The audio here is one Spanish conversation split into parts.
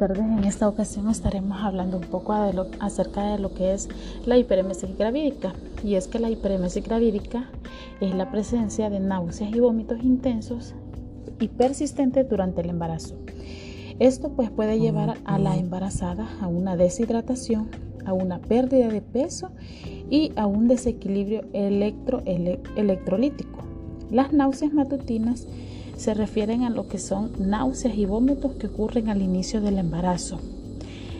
tardes. En esta ocasión estaremos hablando un poco acerca de lo que es la hiperemesis gravídica. Y es que la hiperemesis gravídica es la presencia de náuseas y vómitos intensos y persistentes durante el embarazo. Esto pues puede llevar a la embarazada a una deshidratación, a una pérdida de peso y a un desequilibrio electro, electrolítico. Las náuseas matutinas se refieren a lo que son náuseas y vómitos que ocurren al inicio del embarazo.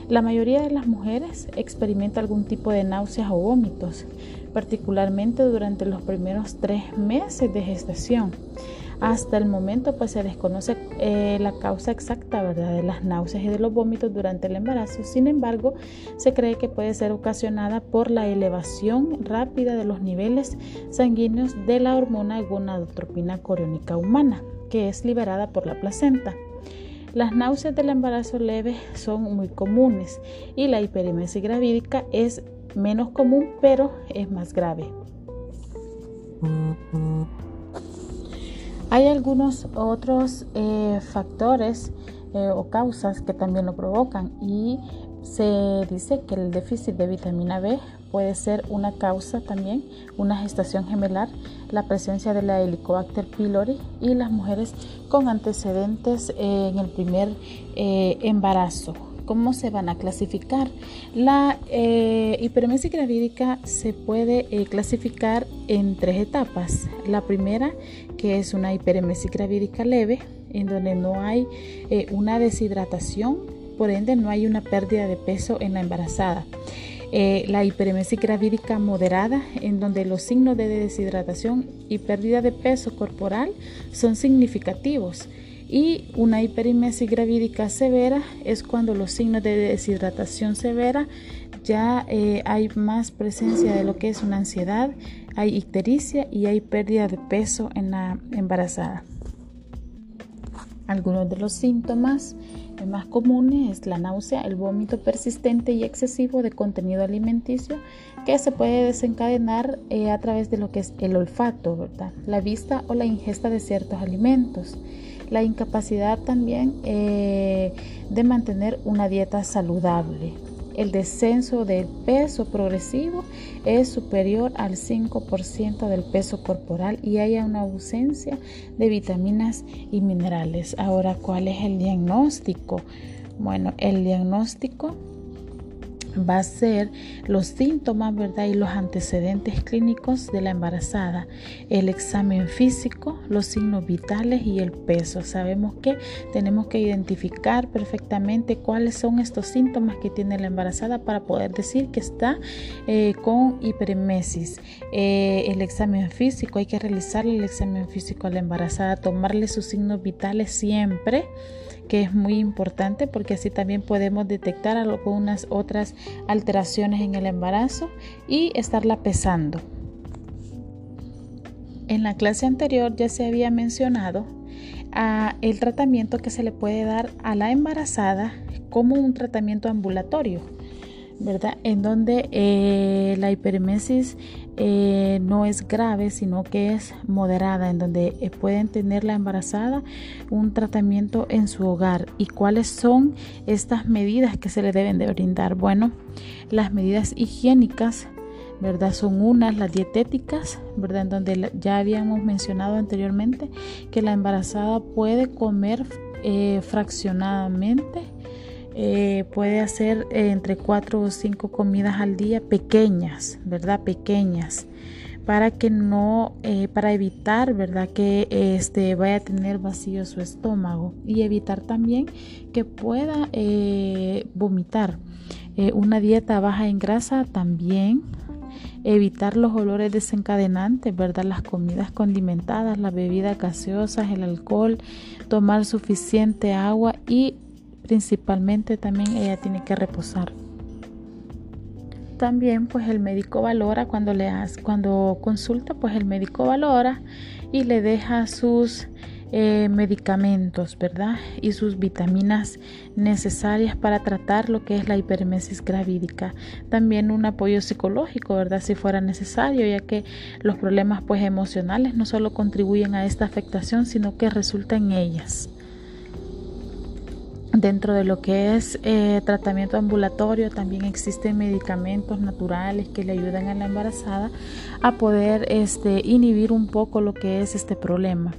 La mayoría de las mujeres experimenta algún tipo de náuseas o vómitos, particularmente durante los primeros tres meses de gestación. Hasta el momento pues se desconoce eh, la causa exacta ¿verdad? de las náuseas y de los vómitos durante el embarazo. Sin embargo, se cree que puede ser ocasionada por la elevación rápida de los niveles sanguíneos de la hormona gonadotropina coriónica humana que es liberada por la placenta. Las náuseas del embarazo leve son muy comunes y la hiperemesis gravídica es menos común pero es más grave. Hay algunos otros eh, factores eh, o causas que también lo provocan y se dice que el déficit de vitamina B puede ser una causa también, una gestación gemelar, la presencia de la Helicobacter pylori y las mujeres con antecedentes en el primer eh, embarazo. ¿Cómo se van a clasificar? La eh, hiperemesis gravídica se puede eh, clasificar en tres etapas. La primera, que es una hiperemesis gravídica leve, en donde no hay eh, una deshidratación por ende no hay una pérdida de peso en la embarazada. Eh, la hiperemesis gravídica moderada, en donde los signos de deshidratación y pérdida de peso corporal son significativos. Y una hiperemesis gravídica severa es cuando los signos de deshidratación severa ya eh, hay más presencia de lo que es una ansiedad, hay ictericia y hay pérdida de peso en la embarazada. Algunos de los síntomas más comunes es la náusea, el vómito persistente y excesivo de contenido alimenticio que se puede desencadenar eh, a través de lo que es el olfato, la vista o la ingesta de ciertos alimentos. La incapacidad también eh, de mantener una dieta saludable el descenso del peso progresivo es superior al 5% del peso corporal y haya una ausencia de vitaminas y minerales. Ahora, ¿cuál es el diagnóstico? Bueno, el diagnóstico va a ser los síntomas, ¿verdad? Y los antecedentes clínicos de la embarazada, el examen físico, los signos vitales y el peso. Sabemos que tenemos que identificar perfectamente cuáles son estos síntomas que tiene la embarazada para poder decir que está eh, con hiperemesis. Eh, el examen físico, hay que realizarle el examen físico a la embarazada, tomarle sus signos vitales siempre que es muy importante porque así también podemos detectar algunas otras alteraciones en el embarazo y estarla pesando. En la clase anterior ya se había mencionado ah, el tratamiento que se le puede dar a la embarazada como un tratamiento ambulatorio. ¿Verdad? En donde eh, la hiperemesis eh, no es grave, sino que es moderada, en donde eh, pueden tener la embarazada un tratamiento en su hogar. ¿Y cuáles son estas medidas que se le deben de brindar? Bueno, las medidas higiénicas, ¿verdad? Son unas, las dietéticas, ¿verdad? En donde ya habíamos mencionado anteriormente que la embarazada puede comer fraccionadamente eh, puede hacer eh, entre cuatro o cinco comidas al día pequeñas, ¿verdad? Pequeñas para que no, eh, para evitar, ¿verdad? Que este vaya a tener vacío su estómago y evitar también que pueda vomitar. una dieta baja en grasa también evitar los olores desencadenantes, ¿verdad? Las comidas condimentadas, las bebidas gaseosas, el alcohol, tomar suficiente agua y principalmente también ella tiene que reposar. También pues el médico valora cuando le hace, cuando consulta pues el médico valora y le deja sus eh, medicamentos, ¿verdad? Y sus vitaminas necesarias para tratar lo que es la hipermesis gravídica. También un apoyo psicológico, ¿verdad? Si fuera necesario, ya que los problemas pues emocionales no solo contribuyen a esta afectación, sino que resultan en ellas. Dentro de lo que es eh, tratamiento ambulatorio también existen medicamentos naturales que le ayudan a la embarazada a poder este, inhibir un poco lo que es este problema.